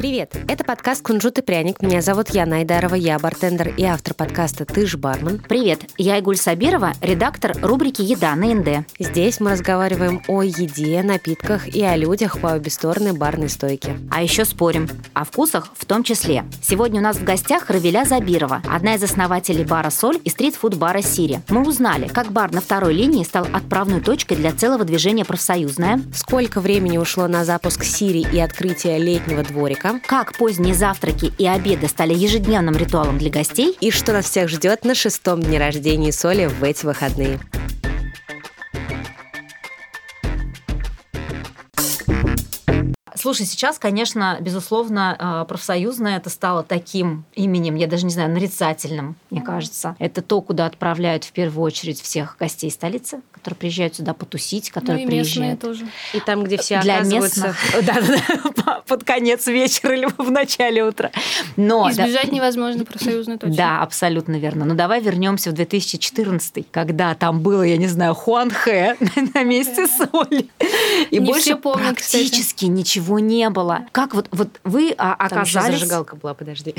Привет! Это подкаст «Кунжут и пряник». Меня зовут Яна Айдарова, я бартендер и автор подкаста «Ты ж бармен». Привет! Я Игуль Сабирова, редактор рубрики «Еда» на НД. Здесь мы разговариваем о еде, напитках и о людях по обе стороны барной стойки. А еще спорим. О вкусах в том числе. Сегодня у нас в гостях Равиля Забирова, одна из основателей бара «Соль» и стрит-фуд-бара «Сири». Мы узнали, как бар на второй линии стал отправной точкой для целого движения «Профсоюзная». Сколько времени ушло на запуск «Сири» и открытие летнего дворика как поздние завтраки и обеды стали ежедневным ритуалом для гостей и что нас всех ждет на шестом дне рождения Соли в эти выходные. Слушай, сейчас, конечно, безусловно, а, профсоюзное это стало таким именем, я даже не знаю, нарицательным, мне кажется. Это то, куда отправляют в первую очередь всех гостей столицы, которые приезжают сюда потусить, которые ну, и приезжают. тоже. И там, где все Для оказываются... местных, под конец вечера или в начале утра. Но, Избежать да, невозможно профсоюзной точно. Да, абсолютно верно. Но давай вернемся в 2014, когда там было, я не знаю, Хуанхэ на месте соли. И больше практически ничего ничего не было. Как вот, вот вы а, оказались... Там зажигалка была, подожди.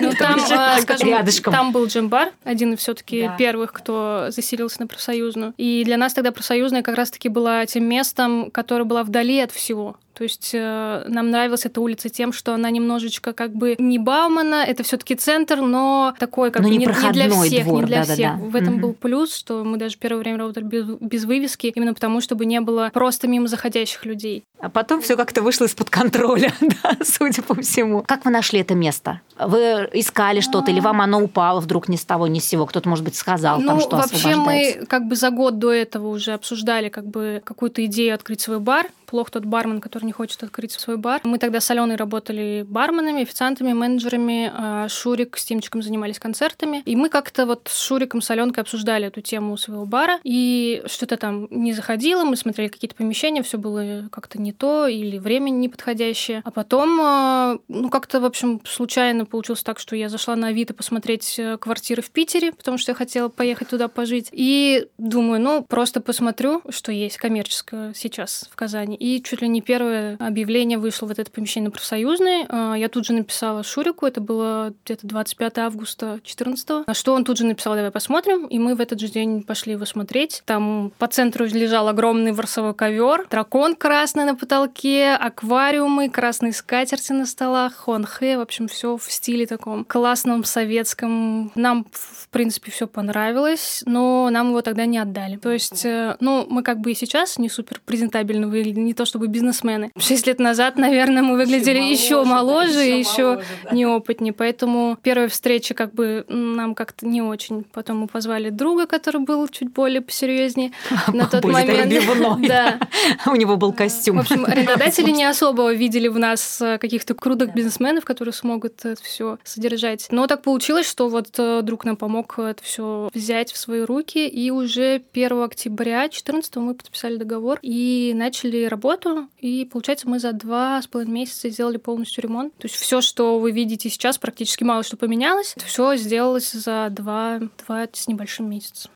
Ну, там, а, скажем, рядышком. там был джембар, один из все таки да. первых, кто заселился на профсоюзную. И для нас тогда профсоюзная как раз-таки была тем местом, которое было вдали от всего. То есть э, нам нравилась эта улица тем, что она немножечко как бы не Баумана, это все-таки центр, но такой как но бы не, не, не для всех, двор, не для да, всех. Да, да. В этом угу. был плюс, что мы даже первое время работали без, без вывески, именно потому, чтобы не было просто мимо заходящих людей. А потом все как-то вышло из-под контроля, да, судя по всему. Как вы нашли это место? Вы искали что-то, или вам оно упало вдруг ни с того, ни с сего? Кто-то, может быть, сказал ну, там, что вообще мы как бы за год до этого уже обсуждали как бы какую-то идею открыть свой бар. Плох тот бармен, который не хочет открыть свой бар. Мы тогда с Аленой работали барменами, официантами, менеджерами. А Шурик с Тимчиком занимались концертами. И мы как-то вот с Шуриком, с Аленкой обсуждали эту тему своего бара. И что-то там не заходило, мы смотрели какие-то помещения, все было как-то не то или время неподходящее. А потом, а, ну как-то, в общем, случайно получилось так, что я зашла на Авито посмотреть э, квартиры в Питере, потому что я хотела поехать туда пожить. И думаю, ну, просто посмотрю, что есть коммерческое сейчас в Казани. И чуть ли не первое объявление вышло в это помещение на профсоюзной. А, я тут же написала Шурику, это было где-то 25 августа 2014 на что он тут же написал, давай посмотрим. И мы в этот же день пошли его смотреть. Там по центру лежал огромный ворсовой ковер, дракон красный на потолке, аквариумы, красные скатерти на столах, хонхэ, в общем, все в стиле таком классном, советском. Нам, в принципе, все понравилось, но нам его тогда не отдали. То есть, э, ну, мы как бы и сейчас не супер презентабельно выглядели, не то чтобы бизнесмены. Шесть лет назад, наверное, мы выглядели еще моложе, еще, моложе, еще да. неопытнее. Поэтому первая встреча как бы нам как-то не очень. Потом мы позвали друга, который был чуть более посерьезнее на тот момент. Да. У него был костюм. В общем, арендодатели не особо видели в нас э, каких-то крутых бизнесменов, которые смогут это все содержать. Но так получилось, что вот э, друг нам помог это все взять в свои руки, и уже 1 октября 2014 мы подписали договор и начали работу, и получается мы за два с половиной месяца сделали полностью ремонт. То есть все, что вы видите сейчас, практически мало что поменялось, все сделалось за два, два с небольшим месяца.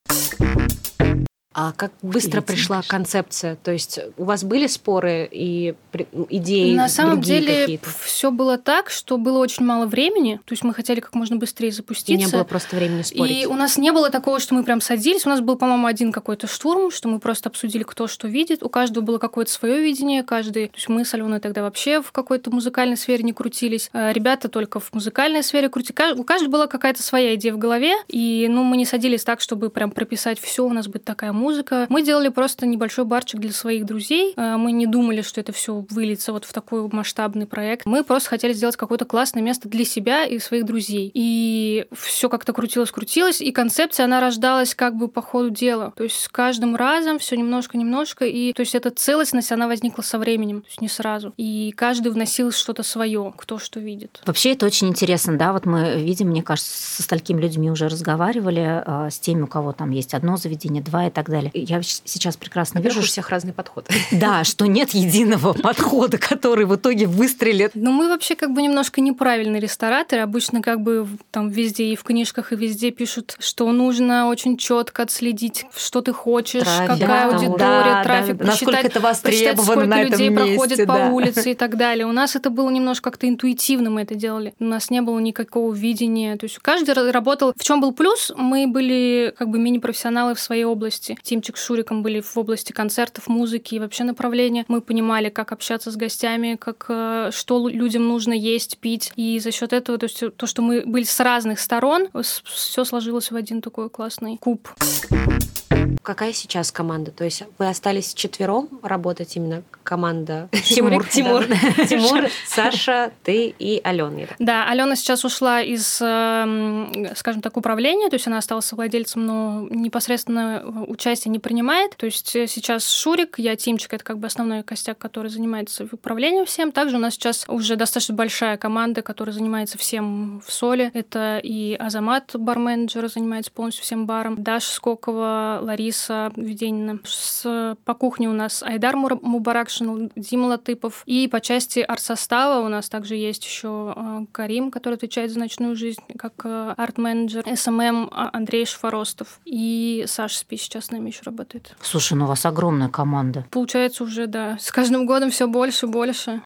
А как быстро пришла концепция? То есть у вас были споры и идеи? На самом деле все было так, что было очень мало времени. То есть мы хотели как можно быстрее запуститься. И не было просто времени спорить. И у нас не было такого, что мы прям садились. У нас был, по-моему, один какой-то штурм, что мы просто обсудили, кто что видит. У каждого было какое-то свое видение, каждый. То есть мы с Аленой тогда вообще в какой-то музыкальной сфере не крутились. А ребята только в музыкальной сфере крутили. У каждого была какая-то своя идея в голове. И ну, мы не садились так, чтобы прям прописать все. У нас будет такая музыка музыка. Мы делали просто небольшой барчик для своих друзей. А, мы не думали, что это все выльется вот в такой масштабный проект. Мы просто хотели сделать какое-то классное место для себя и своих друзей. И все как-то крутилось-крутилось, и концепция, она рождалась как бы по ходу дела. То есть с каждым разом все немножко-немножко, и то есть эта целостность, она возникла со временем, то есть не сразу. И каждый вносил что-то свое, кто что видит. Вообще это очень интересно, да, вот мы видим, мне кажется, со столькими людьми уже разговаривали, а, с теми, у кого там есть одно заведение, два и так далее далее. Я сейчас прекрасно вижу, у всех разный подход. Да, что нет единого подхода, который в итоге выстрелит. Ну, мы вообще как бы немножко неправильные рестораторы. Обычно как бы там везде и в книжках, и везде пишут, что нужно очень четко отследить, что ты хочешь, трафик, какая да, аудитория, да, трафик, да, насколько это востребовано сколько на этом людей месте, проходит да. по улице и так далее. У нас это было немножко как-то интуитивно мы это делали. У нас не было никакого видения. То есть каждый работал... В чем был плюс? Мы были как бы мини-профессионалы в своей области. Тимчик с Шуриком были в области концертов, музыки и вообще направления. Мы понимали, как общаться с гостями, как э, что людям нужно есть, пить. И за счет этого, то есть то, что мы были с разных сторон, все сложилось в один такой классный куб. Какая сейчас команда? То есть вы остались четвером работать именно команда Тимур, Тимур, Тимур, Саша, ты и Алена. Да, Алена сейчас ушла из, эм, скажем так, управления, то есть она осталась владельцем, но непосредственно участие не принимает. То есть сейчас Шурик, я Тимчик, это как бы основной костяк, который занимается управлением всем. Также у нас сейчас уже достаточно большая команда, которая занимается всем в соле. Это и Азамат, барменджер, занимается полностью всем баром, Даша Скокова, Лариса Веденина. С, по кухне у нас Айдар Мубаракшин, Дима Латыпов. И по части арт-состава у нас также есть еще э, Карим, который отвечает за ночную жизнь, как э, арт-менеджер, СММ а, Андрей Шфаростов. И Саша Спи сейчас с нами еще работает. Слушай, ну у вас огромная команда. Получается уже, да. С каждым годом все больше и больше.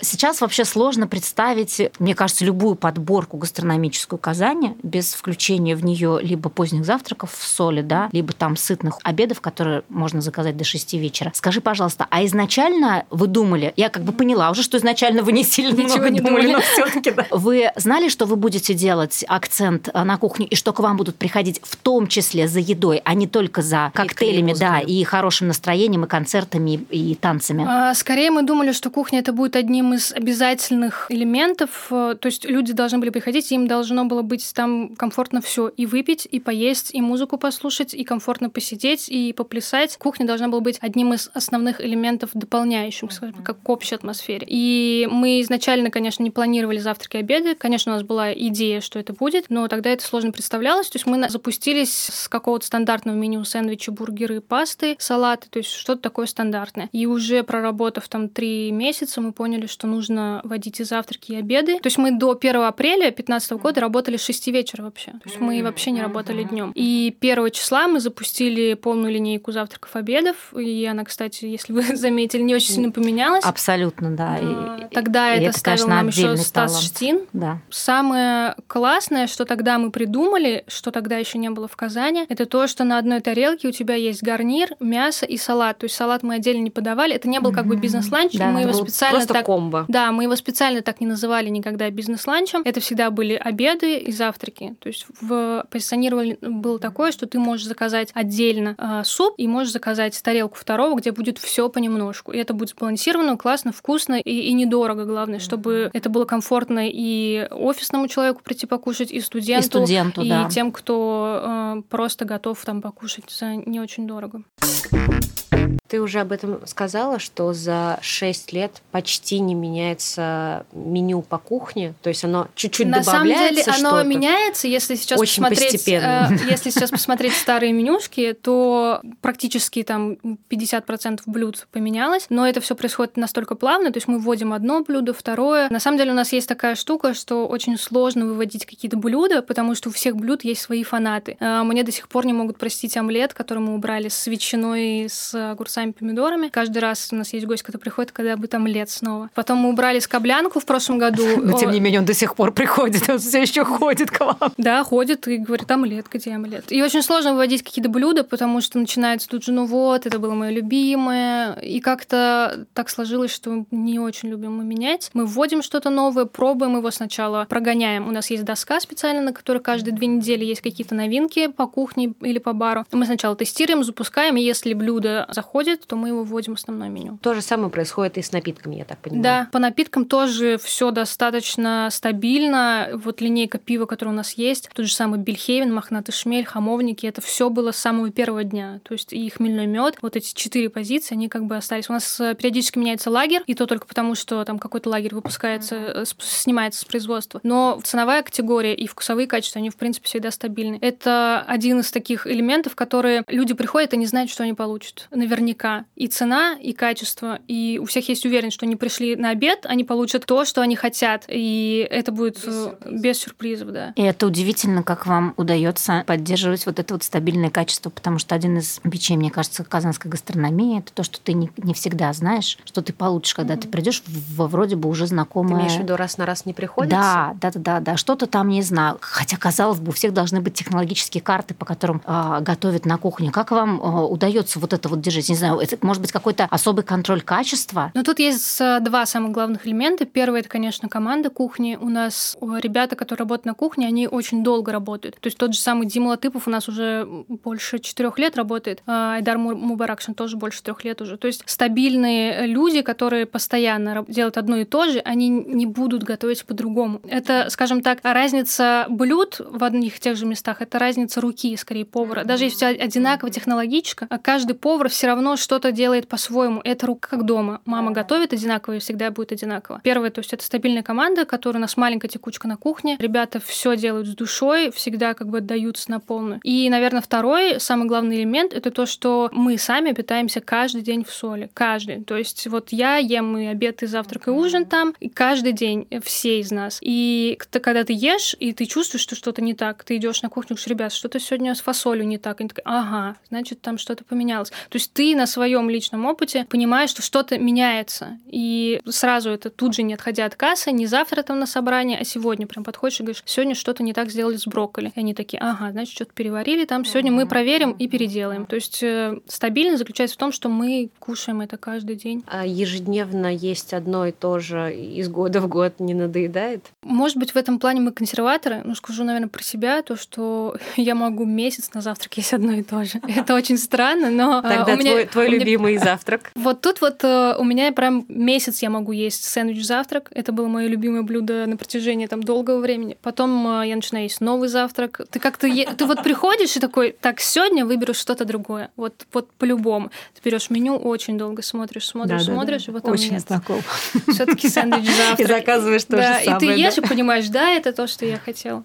Сейчас вообще сложно представить, мне кажется, любую подборку гастрономическую Казани без включения в нее либо поздних завтраков в соли, да, либо там сытных обедов, которые можно заказать до 6 вечера. Скажи, пожалуйста, а изначально вы думали, я как бы поняла уже, что изначально вы не сильно Ничего много не думали, но все-таки да. Вы знали, что вы будете делать акцент на кухне и что к вам будут приходить в том числе за едой, а не только за коктейлями, и да, и хорошим настроением, и концертами, и танцами? А, скорее мы думали, что кухня это будет одним из обязательных элементов. Э, то есть люди должны были приходить, им должно было быть там комфортно все и выпить, и поесть, и музыку послушать, и комфортно посидеть, и поплясать. Кухня должна была быть одним из основных элементов дополняющих, скажем, как к общей атмосфере. И мы изначально, конечно, не планировали завтраки и обеды. Конечно, у нас была идея, что это будет, но тогда это сложно представлялось. То есть мы запустились с какого-то стандартного меню сэндвичи, бургеры, пасты, салаты, то есть что-то такое стандартное. И уже проработав там три месяца, мы поняли, что нужно водить и завтраки, и обеды. То есть мы до 1 апреля 2015 года работали с 6 вечера вообще. То есть мы вообще не работали днем. И 1 числа мы запустили полную линейку завтраков, обедов. И она, кстати, если вы заметили, не очень сильно поменялась. Абсолютно, да. А, тогда и это, это ставил нам еще Стас талант. Штин. Да. Самое классное, что тогда мы придумали, что тогда еще не было в Казани, это то, что на одной тарелке у тебя есть гарнир, мясо и салат. То есть салат мы отдельно не подавали. Это не был как бы бизнес-ланч, да, мы его специально так... комбо. Да, мы его специально так не называли никогда бизнес-ланчем. Это всегда были обеды и завтраки. То есть в позиционировании было такое, что ты можешь заказать отдельно э, суп и можешь заказать тарелку второго, где будет все понемножку. И это будет сбалансировано, классно, вкусно и, и недорого, главное, чтобы это было комфортно и офисному человеку прийти покушать, и студенту, и, студенту, и да. тем, кто э, просто готов там покушать за не очень дорого. Ты уже об этом сказала, что за 6 лет почти не меняется меню по кухне, то есть оно чуть-чуть На добавляется. На самом деле оно меняется, если сейчас Очень посмотреть, постепенно. э, если сейчас посмотреть старые менюшки, то практически там 50% блюд поменялось, но это все происходит настолько плавно, то есть мы вводим одно блюдо, второе. На самом деле у нас есть такая штука, что очень сложно выводить какие-то блюда, потому что у всех блюд есть свои фанаты. Э, мне до сих пор не могут простить омлет, который мы убрали с ветчиной, с огурцами помидорами. Каждый раз у нас есть гость, который приходит, когда бы там лет снова. Потом мы убрали скоблянку в прошлом году. Но тем не менее он до сих пор приходит, он все еще ходит к вам. Да, ходит и говорит, омлет, где омлет? И очень сложно выводить какие-то блюда, потому что начинается тут же, ну вот, это было мое любимое. И как-то так сложилось, что не очень любим мы менять. Мы вводим что-то новое, пробуем его сначала, прогоняем. У нас есть доска специально, на которой каждые две недели есть какие-то новинки по кухне или по бару. Мы сначала тестируем, запускаем, и если блюдо заходит, подходит, то мы его вводим в основное меню. То же самое происходит и с напитками, я так понимаю. Да, по напиткам тоже все достаточно стабильно. Вот линейка пива, которая у нас есть, тот же самый Бельхевен, Мохнатый шмель, Хамовники, это все было с самого первого дня. То есть и хмельной мед, вот эти четыре позиции, они как бы остались. У нас э, периодически меняется лагерь, и то только потому, что там какой-то лагерь выпускается, э, снимается с производства. Но ценовая категория и вкусовые качества, они, в принципе, всегда стабильны. Это один из таких элементов, которые люди приходят и не знают, что они получат. Наверняка. И цена, и качество. И у всех есть уверенность, что они пришли на обед, они получат то, что они хотят. И это будет без, э, без сюрпризов, да. И это удивительно, как вам удается поддерживать вот это вот стабильное качество, потому что один из бичей, мне кажется, казанской гастрономии, это то, что ты не, не всегда знаешь, что ты получишь, когда mm-hmm. ты придешь во вроде бы уже знакомое. Ты имеешь в виду раз на раз не приходится? Да, да, да, да, да. Что-то там не знаю. Хотя, казалось бы, у всех должны быть технологические карты, по которым э, готовят на кухне. Как вам э, удается вот это вот держать? Не знаю, это может быть какой-то особый контроль качества? Ну, тут есть э, два самых главных элемента. Первый это, конечно, команда кухни. У нас ребята, которые работают на кухне, они очень долго работают. То есть тот же самый Дима Латыпов у нас уже больше четырех лет работает. А Айдар Мубаракшин тоже больше трех лет уже. То есть стабильные люди, которые постоянно делают одно и то же, они не будут готовить по-другому. Это, скажем так, разница блюд в одних и тех же местах, это разница руки, скорее, повара. Даже если одинаково технологичка, а каждый повар все равно что-то делает по-своему. Это рука как дома. Мама готовит одинаково и всегда будет одинаково. Первое, то есть это стабильная команда, которая у нас маленькая текучка на кухне. Ребята все делают с душой, всегда как бы отдаются на полную. И, наверное, второй, самый главный элемент, это то, что мы сами питаемся каждый день в соли. Каждый. То есть вот я ем и обед, и завтрак, и ужин там, и каждый день все из нас. И когда ты ешь, и ты чувствуешь, что что-то не так, ты идешь на кухню, говоришь, ребят, что-то сегодня с фасолью не так. И они такие, ага, значит, там что-то поменялось. То есть ты на своем личном опыте понимаешь, что что-то меняется. И сразу это тут же не отходя от кассы, не завтра там на собрание, а сегодня прям подходишь и говоришь, сегодня что-то не так сделали с брокколи. И они такие, ага, значит, что-то переварили там, сегодня мы проверим и переделаем. То есть э, стабильность заключается в том, что мы кушаем это каждый день. А ежедневно есть одно и то же из года в год не надоедает? Может быть, в этом плане мы консерваторы. Ну, скажу, наверное, про себя, то, что я могу месяц на завтрак есть одно и то же. Это очень странно, но... А, Тогда твой, твой любимый завтрак? Вот тут вот э, у меня прям месяц я могу есть сэндвич-завтрак. Это было мое любимое блюдо на протяжении там долгого времени. Потом э, я начинаю есть новый завтрак. Ты как-то... Ты вот приходишь и такой, так, сегодня выберу что-то другое. Вот, вот по-любому. Ты берешь меню, очень долго смотришь, смотришь, да, смотришь, да, да. и потом Очень нет. знаком. все таки сэндвич-завтрак. И заказываешь то да, же самое. И ты ешь и понимаешь, да, это то, что я хотела.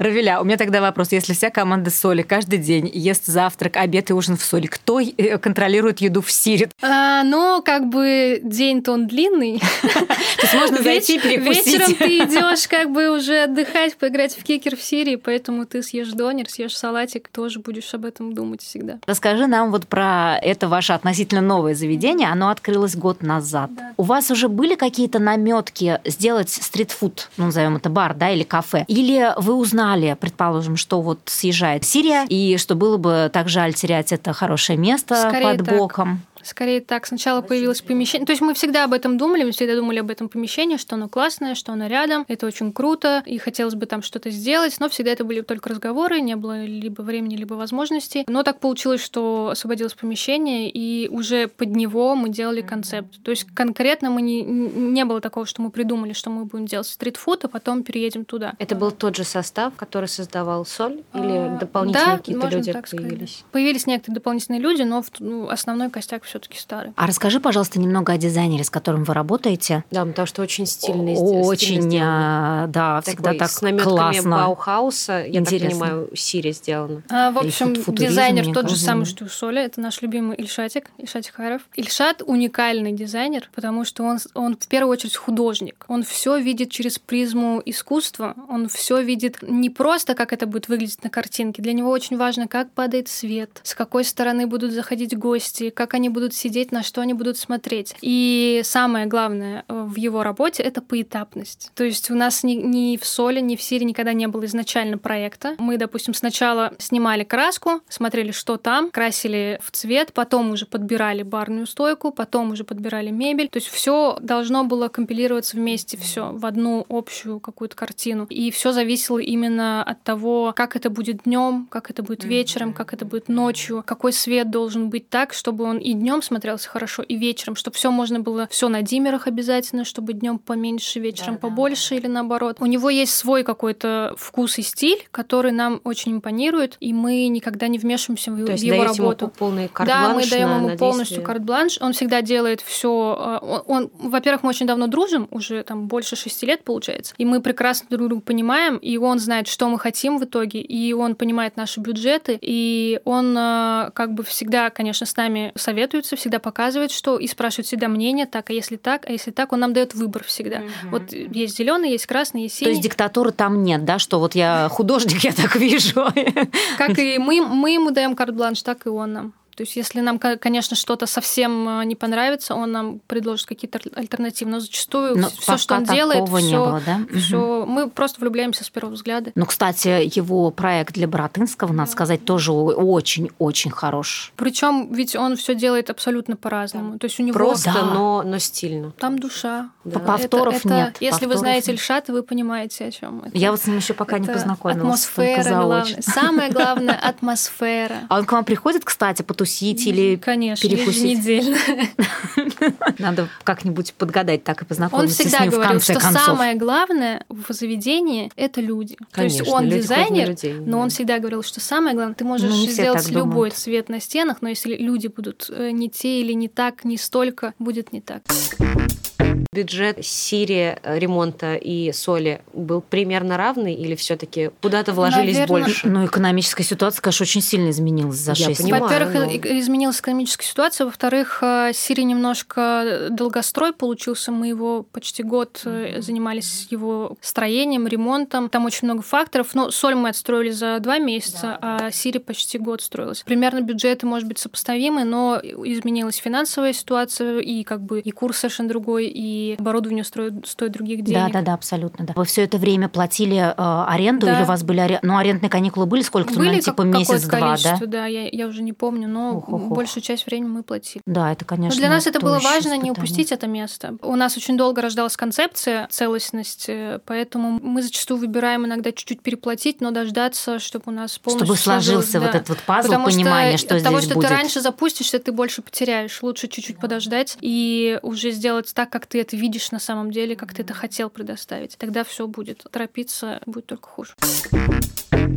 Равиля, у меня тогда вопрос. Если вся команда соли каждый день ест завтрак, обед и ужин в соли, кто э, контролирует еду в Сире? А, ну, как бы день-то он длинный. То есть можно зайти перекусить. Вечером ты идешь как бы уже отдыхать, поиграть в кикер в Сирии, поэтому ты съешь донер, съешь салатик, тоже будешь об этом думать всегда. Расскажи нам вот про это ваше относительно новое заведение. Оно открылось год назад. Да. У вас уже были какие-то наметки сделать стритфуд, ну, назовем это бар, да, или кафе? Или вы узнали знали, предположим, что вот съезжает Сирия, и что было бы так жаль терять это хорошее место Скорее под боком. Скорее так, сначала появилось помещение. То есть мы всегда об этом думали, мы всегда думали об этом помещении, что оно классное, что оно рядом, это очень круто, и хотелось бы там что-то сделать, но всегда это были только разговоры, не было либо времени, либо возможностей. Но так получилось, что освободилось помещение, и уже под него мы делали концепт. То есть конкретно мы не, не было такого, что мы придумали, что мы будем делать стритфуд, а потом переедем туда. Это был тот же состав, который создавал соль, или дополнительные да, какие-то люди появились? Сказать. Появились некоторые дополнительные люди, но ну, основной костяк все-таки старый. А расскажи, пожалуйста, немного о дизайнере, с которым вы работаете. Да, потому что очень стильный. Очень, стильно а, да, Такой, всегда так с наметками классно. Баухауса, я Интересно. так понимаю, Сири сделано. А, в общем, дизайнер тот же самый, что и у Соли. Это наш любимый Ильшатик, Ильшат Харов. Ильшат уникальный дизайнер, потому что он, он в первую очередь художник. Он все видит через призму искусства. Он все видит не просто, как это будет выглядеть на картинке. Для него очень важно, как падает свет, с какой стороны будут заходить гости, как они будут будут сидеть, на что они будут смотреть. И самое главное э, в его работе — это поэтапность. То есть у нас ни, ни в Соле, ни в Сире никогда не было изначально проекта. Мы, допустим, сначала снимали краску, смотрели, что там, красили в цвет, потом уже подбирали барную стойку, потом уже подбирали мебель. То есть все должно было компилироваться вместе, все в одну общую какую-то картину. И все зависело именно от того, как это будет днем, как это будет вечером, как это будет ночью, какой свет должен быть так, чтобы он и днем смотрелся хорошо, и вечером, чтобы все можно было все на диммерах обязательно, чтобы днем поменьше, вечером да, побольше да, или наоборот. У него есть свой какой-то вкус и стиль, который нам очень импонирует, и мы никогда не вмешиваемся в, То есть его работу. Ему полный да, мы даем ему полностью карт-бланш. Он всегда делает все. Э, он, он во-первых, мы очень давно дружим, уже там больше шести лет получается, и мы прекрасно друг друга понимаем, и он знает, что мы хотим в итоге, и он понимает наши бюджеты, и он э, как бы всегда, конечно, с нами советуется, всегда показывает, что и спрашивает всегда мнение, так, а если так, а если так, он нам дает выбор всегда. Угу. Вот есть зеленый, есть красный, есть синий. То есть диктатуры там нет, да, что вот я художник, я так вижу. Как и мы, мы ему даем карт-бланш, так и он нам. То есть, если нам, конечно, что-то совсем э, не понравится, он нам предложит какие-то альтернативы. Но зачастую все, что он делает, все, да? все, угу. мы просто влюбляемся с первого взгляда. Ну, кстати, его проект для Боротынского, надо сказать, тоже очень-очень хорош. Причем ведь он все делает абсолютно по-разному. Да. То есть у него просто, да. но, но стильно. Там душа. Да. Повторов это, это, нет. Если повторов вы знаете Ильшата, вы понимаете, о чем это. Я вот с ним еще пока не познакомилась. Атмосфера главное. Самое главное атмосфера. А он к вам приходит, кстати, потусить потусить или Конечно, перекусить? еженедельно. Надо как-нибудь подгадать так и познакомиться Он всегда с ним говорил, в конце что концов. самое главное в заведении — это люди. Конечно, То есть он дизайнер, людей, но он всегда говорил, что самое главное, ты можешь ну, сделать любой цвет на стенах, но если люди будут э, не те или не так, не столько, будет не так. Бюджет Сирии э, ремонта и соли был примерно равный или все-таки куда-то вложились Наверное... больше? Ну, экономическая ситуация, конечно, очень сильно изменилась за 6 лет. Во-первых, но... изменилась экономическая ситуация. Во-вторых, э, Сирия немножко долгострой получился. Мы его почти год mm-hmm. занимались его строением, ремонтом. Там очень много факторов. Но соль мы отстроили за два месяца, да. а Сирия почти год строилась. Примерно бюджеты, может быть, сопоставимы, но изменилась финансовая ситуация, и как бы и курс совершенно другой, и оборудование стоит, стоит других денег. Да, да, да, абсолютно. Да. Вы все это время платили э, аренду да. или у вас были аре... ну, арендные каникулы были сколько-то, были ну, типа месяц-два, да? да, я, я уже не помню, но ох, ох, ох. большую часть времени мы платили. Да, это, конечно. Но для нас это было важно испытание. не упустить это место. У нас очень долго рождалась концепция целостности, поэтому мы зачастую выбираем иногда чуть-чуть переплатить, но дождаться, чтобы у нас полностью чтобы сложился да. вот этот вот пазл Потому понимания, что, что здесь того, что будет. ты раньше запустишься, ты больше потеряешь. Лучше чуть-чуть подождать и уже сделать так, как ты это видишь на самом деле, как ты это хотел предоставить. Тогда все будет. Торопиться будет только хуже.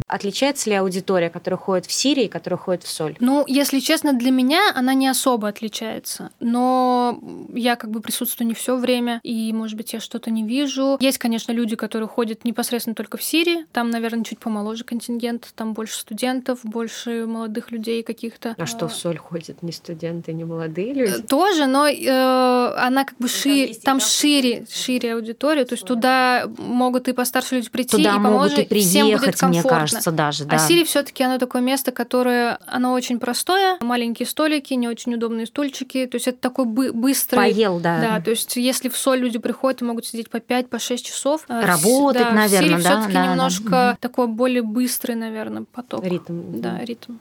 Отличается ли аудитория, которая ходит в Сирии, которая ходит в Соль? Ну, если честно, для меня она не особо отличается. Но я как бы присутствую не все время, и, может быть, я что-то не вижу. Есть, конечно, люди, которые ходят непосредственно только в Сирии. Там, наверное, чуть помоложе контингент, там больше студентов, больше молодых людей каких-то. А что в Соль ходят не студенты, не молодые люди? Тоже, но э, она как бы шире, там шире, шире аудитория, то есть туда могут и постарше люди прийти, туда и поможет, могут и приехать, всем будет комфортно. Мне кажется, даже, да. А Сири все таки оно такое место, которое, оно очень простое, маленькие столики, не очень удобные стульчики, то есть это такой бы быстрый... Поел, да. Да, то есть если в соль люди приходят и могут сидеть по 5-6 по часов. А Работать, да, наверное, Сири да. все таки да, немножко да. такой более быстрый, наверное, поток. Ритм. Да, ритм.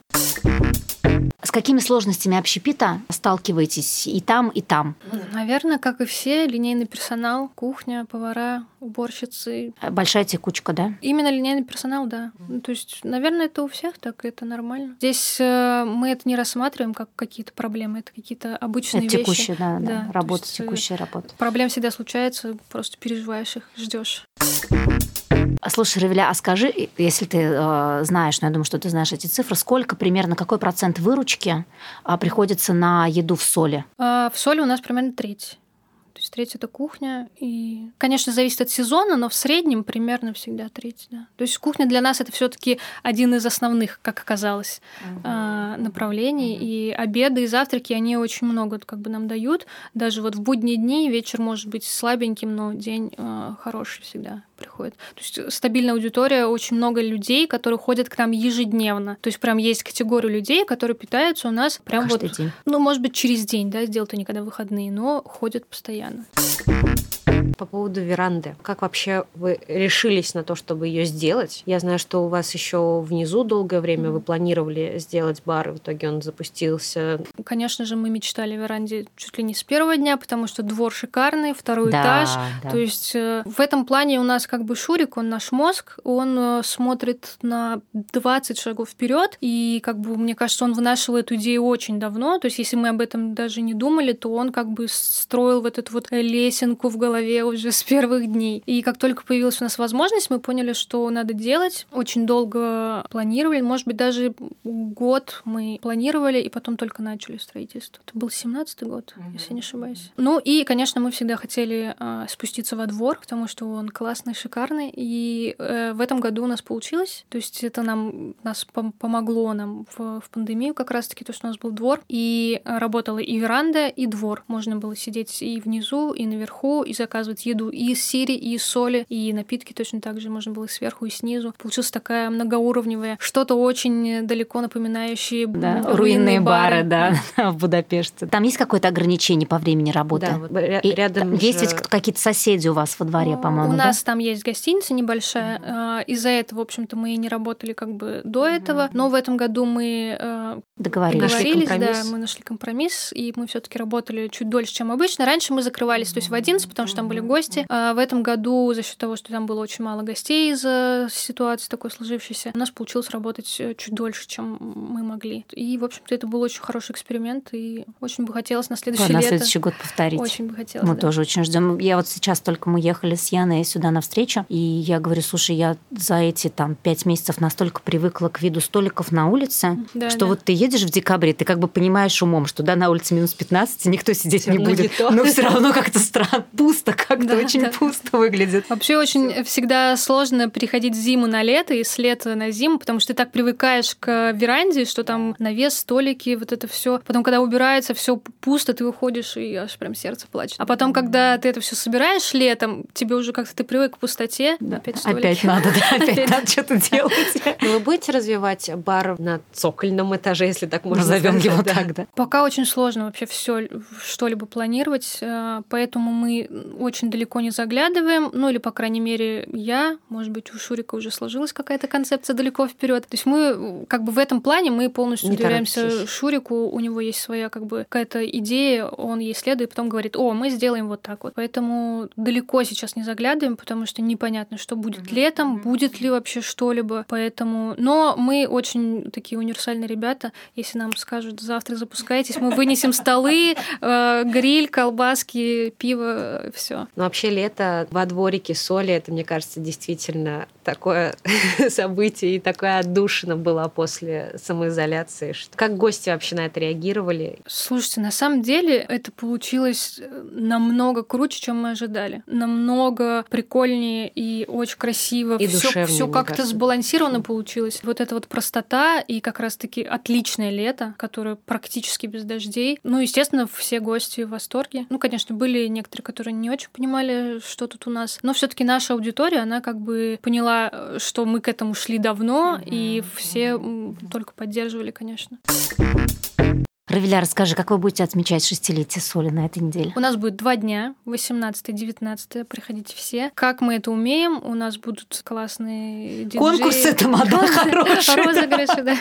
С какими сложностями общепита сталкиваетесь и там, и там? Наверное, как и все, линейный персонал, кухня, повара, уборщицы. Большая текучка, да? Именно линейный персонал, да. Ну, то есть, наверное, это у всех так, это нормально. Здесь э, мы это не рассматриваем как какие-то проблемы, это какие-то обычные это вещи. текущая, да, да, Да, работа, есть, э, текущая работа. Проблем всегда случается, просто переживаешь их, ждешь. А Слушай, Равиля, а скажи, если ты э, знаешь, но я думаю, что ты знаешь эти цифры, сколько примерно, какой процент выручки э, приходится на еду в соли? А в соли у нас примерно треть. То есть треть это кухня. И, конечно, зависит от сезона, но в среднем примерно всегда треть, да. То есть кухня для нас это все-таки один из основных, как оказалось, uh-huh. направлений. Uh-huh. И обеды и завтраки, они очень много как бы нам дают. Даже вот в будние дни вечер может быть слабеньким, но день э, хороший всегда приходит. То есть стабильная аудитория, очень много людей, которые ходят к нам ежедневно. То есть прям есть категория людей, которые питаются у нас прям Каждый вот... День. Ну, может быть, через день, да, сделают они когда выходные, но ходят постоянно. igen. По поводу веранды. Как вообще вы решились на то, чтобы ее сделать? Я знаю, что у вас еще внизу долгое время вы планировали сделать бар, и в итоге он запустился. Конечно же, мы мечтали о веранде чуть ли не с первого дня, потому что двор шикарный, второй Да, этаж. да. То есть э, в этом плане у нас как бы Шурик, он наш мозг, он э, смотрит на 20 шагов вперед, и как бы мне кажется, он вынашивал эту идею очень давно. То есть если мы об этом даже не думали, то он как бы строил вот эту вот лесенку в голове уже с первых дней. И как только появилась у нас возможность, мы поняли, что надо делать. Очень долго планировали, может быть, даже год мы планировали, и потом только начали строительство. Это был 17-й год, если не ошибаюсь. Ну и, конечно, мы всегда хотели а, спуститься во двор, потому что он классный, шикарный. И э, в этом году у нас получилось. То есть это нам нас пом- помогло нам в, в пандемию как раз-таки, то, что у нас был двор. И э, работала и веранда, и двор. Можно было сидеть и внизу, и наверху, и заказывать еду и из сири, и из соли, и напитки точно так же можно было и сверху, и снизу. Получилась такая многоуровневая, что-то очень далеко напоминающее Да, м, руинные бары, да, в Будапеште. Там есть какое-то ограничение по времени работы? Да, вот И рядом есть же- ведь какие-то соседи у вас во дворе, по-моему, У да? нас там есть гостиница небольшая. а, Из-за этого, в общем-то, мы и не работали как бы до этого. Но в этом году мы э, Договорились. Договорились, да, мы нашли компромисс, и мы все-таки работали чуть дольше, чем обычно. Раньше мы закрывались, то есть в 11, потому что там были гости. А в этом году, за счет того, что там было очень мало гостей из-за ситуации такой сложившейся, у нас получилось работать э, чуть дольше, чем мы могли. И, в общем-то, это был очень хороший эксперимент, и очень бы хотелось на следующее на лето. следующий год повторить. Очень бы хотелось. Мы да. тоже очень ждем. Я вот сейчас только мы ехали с Яной сюда навстречу, и я говорю, слушай, я за эти там пять месяцев настолько привыкла к виду столиков на улице, Да, что да. вот ты едешь в декабре, ты как бы понимаешь умом, что да, на улице минус 15, и никто сидеть не будет. то. Но все равно как-то странно, пусто, как-то Да, очень да. пусто выглядит. Вообще очень всегда сложно переходить зиму на лето и с лета на зиму, потому что ты так привыкаешь к веранде, что там навес, столики, вот это все. Потом, когда убирается, все пусто, ты выходишь и аж прям сердце плачет. А потом, когда ты это все собираешь летом, тебе уже как-то ты привык к пустоте, опять столики. Опять надо, да, опять Опять. надо что-то делать. Вы будете развивать бар на цокольном этаже, если так можно Назовем сказать, его да? так, да. Пока очень сложно вообще все что-либо планировать, э, поэтому мы очень далеко не заглядываем, ну или, по крайней мере, я, может быть, у Шурика уже сложилась какая-то концепция далеко вперед. То есть мы э, как бы в этом плане мы полностью Не доверяемся торопитесь. Шурику, у него есть своя как бы какая-то идея, он ей следует, потом говорит, о, мы сделаем вот так вот. Поэтому далеко сейчас не заглядываем, потому что непонятно, что будет летом, будет ли вообще что-либо. Поэтому, но мы очень такие универсальные ребята. Если нам скажут, завтра запускайтесь, мы вынесем столы, э, гриль, колбаски, пиво, все. Но вообще лето во дворике соли, это, мне кажется, действительно такое событие и такая отдушина была после самоизоляции. Как гости вообще на это реагировали? Слушайте, на самом деле это получилось э, намного круче, чем мы ожидали. Намного прикольнее и очень красиво. И всё мне как-то сбалансировано получилось. Вот эта вот простота и как раз-таки отличное лето, которое практически без дождей. Ну, естественно, все гости в восторге. Ну, конечно, были некоторые, которые не очень понимали, что тут у нас. Но все таки наша аудитория, она как бы поняла, э, что мы к этому шли давно, и все м, только поддерживали, конечно. Равиля, расскажи, как вы будете отмечать шестилетие соли на этой неделе? У нас будет два дня, 18-19, приходите все. Как мы это умеем, у нас будут классные диджеи. Конкурсы тамада хорошие. Розыгрыши, да.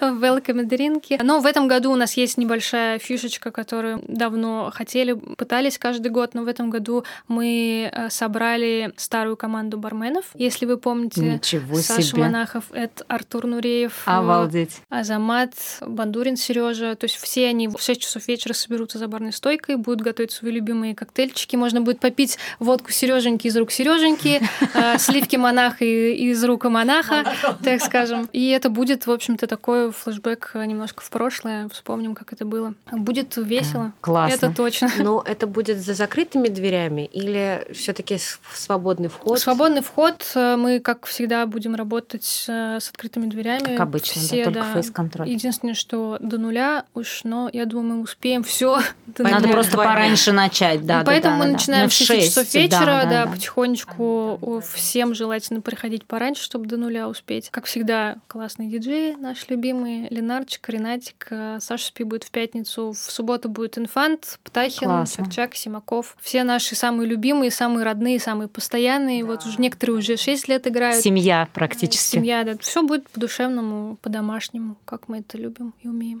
Welcome дринки. Но в этом году у нас есть небольшая фишечка, которую давно хотели, пытались каждый год, но в этом году мы э, собрали старую команду барменов. Если вы помните, Ничего Саша себе. Монахов, это Артур Нуреев, Обалдеть. Азамат, Бандурин Сережа. То есть все они в 6 часов вечера соберутся за барной стойкой, будут готовить свои любимые коктейльчики. Можно будет попить водку Сереженьки из рук Сереженьки, э, сливки монаха из рук монаха, так скажем. И это будет, в общем-то, такой флешбэк немножко в прошлое. Вспомним, как это было. Будет весело. Классно. Это точно. Но это будет за закрытыми дверями или все-таки свободный вход? Свободный вход. Мы, как всегда, будем работать с открытыми дверями. Как обычно, все, да, только да. фейс-контроль. Единственное, что до нуля уж, но я думаю, мы успеем все. Надо просто пораньше начать, да. Поэтому мы начинаем в 6 часов вечера, да, потихонечку. Всем желательно приходить пораньше, чтобы до нуля успеть. Как всегда, классные диджеи, наши любимые. Ленарчик, Ренатик, э, Саша Спи будет в пятницу. В субботу будет Инфант, Птахин. Чакчак, Симаков. Все наши самые любимые, самые родные, самые постоянные. Вот уже некоторые уже 6 лет играют. Семья практически. Семья, да. Все будет по-душевному, по-домашнему, как мы это любим и умеем.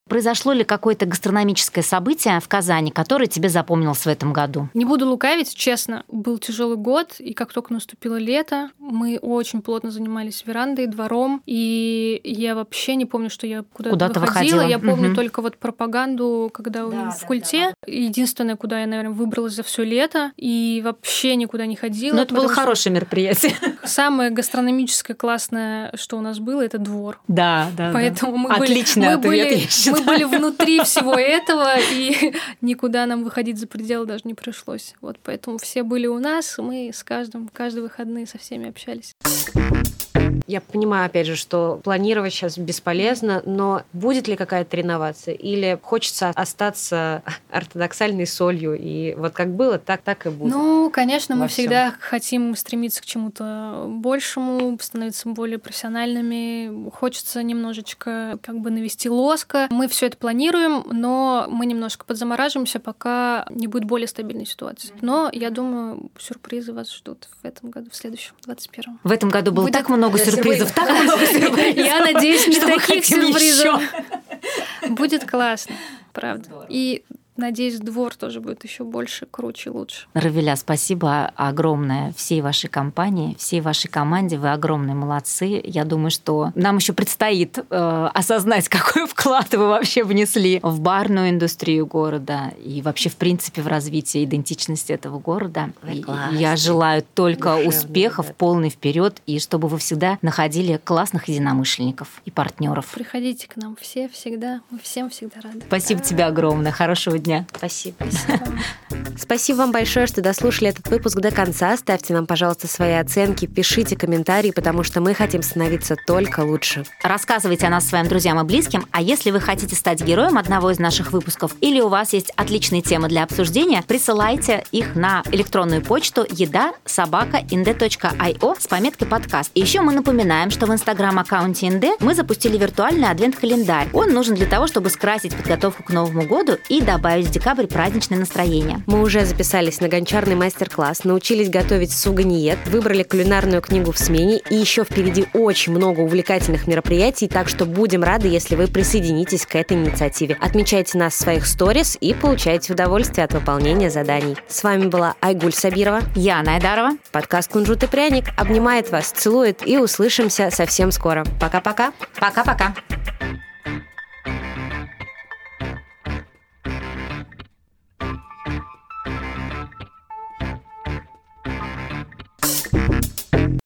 Произошло ли какое-то гастрономическое событие в Казани, которое тебе запомнилось в этом году? Не буду лукавить, честно, был тяжелый год, и как только наступило лето, мы очень плотно занимались верандой, двором, и я вообще не помню, что я куда-то, куда выходила. выходила. Я помню угу. только вот пропаганду, когда да, в культе. Да, да. Единственное, куда я, наверное, выбралась за все лето, и вообще никуда не ходила. Но это было хорошее мероприятие. Самое гастрономическое классное, что у нас было, это двор. Да, да. Поэтому да. мы Отличный были, ответ, мы были, я считаю. Были внутри всего этого, и никуда нам выходить за пределы даже не пришлось. Вот поэтому все были у нас, мы с каждым, каждые выходные со всеми общались. Я понимаю, опять же, что планировать сейчас бесполезно, но будет ли какая-то реновация? Или хочется остаться ортодоксальной солью, и вот как было, так, так и будет? Ну, конечно, мы всем. всегда хотим стремиться к чему-то большему, становиться более профессиональными. Хочется немножечко как бы навести лоска. Мы все это планируем, но мы немножко подзамораживаемся, пока не будет более стабильной ситуации. Но я думаю, сюрпризы вас ждут в этом году, в следующем, 21-м. В этом году было будет... так много сюрпризов, так много сюрпризов. Я надеюсь, не таких сюрпризов. Будет классно, правда. И Надеюсь, двор тоже будет еще больше, круче, лучше. Равиля, спасибо огромное всей вашей компании, всей вашей команде. Вы огромные молодцы. Я думаю, что нам еще предстоит э, осознать, какой вклад вы вообще внесли в барную индустрию города и вообще, в принципе, в развитие идентичности этого города. Я желаю только Душевный, успехов, ребят. полный вперед, и чтобы вы всегда находили классных единомышленников и партнеров. Приходите к нам все всегда. Мы всем всегда рады. Спасибо тебе огромное. Хорошего дня дня. Спасибо. Спасибо вам большое, что дослушали этот выпуск до конца. Ставьте нам, пожалуйста, свои оценки, пишите комментарии, потому что мы хотим становиться только лучше. Рассказывайте о нас своим друзьям и близким, а если вы хотите стать героем одного из наших выпусков или у вас есть отличные темы для обсуждения, присылайте их на электронную почту еда собака inde.io с пометкой подкаст. И еще мы напоминаем, что в инстаграм-аккаунте Инде мы запустили виртуальный адвент-календарь. Он нужен для того, чтобы скрасить подготовку к Новому году и добавить в декабрь праздничное настроение. Мы уже записались на гончарный мастер-класс, научились готовить суганиет, выбрали кулинарную книгу в смене и еще впереди очень много увлекательных мероприятий, так что будем рады, если вы присоединитесь к этой инициативе. Отмечайте нас в своих сторис и получайте удовольствие от выполнения заданий. С вами была Айгуль Сабирова. Я Найдарова. Подкаст «Кунжут и пряник» обнимает вас, целует и услышимся совсем скоро. Пока-пока. Пока-пока.